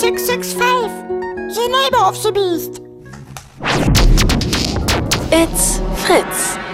665. The neighbor of the beast. It's Fritz.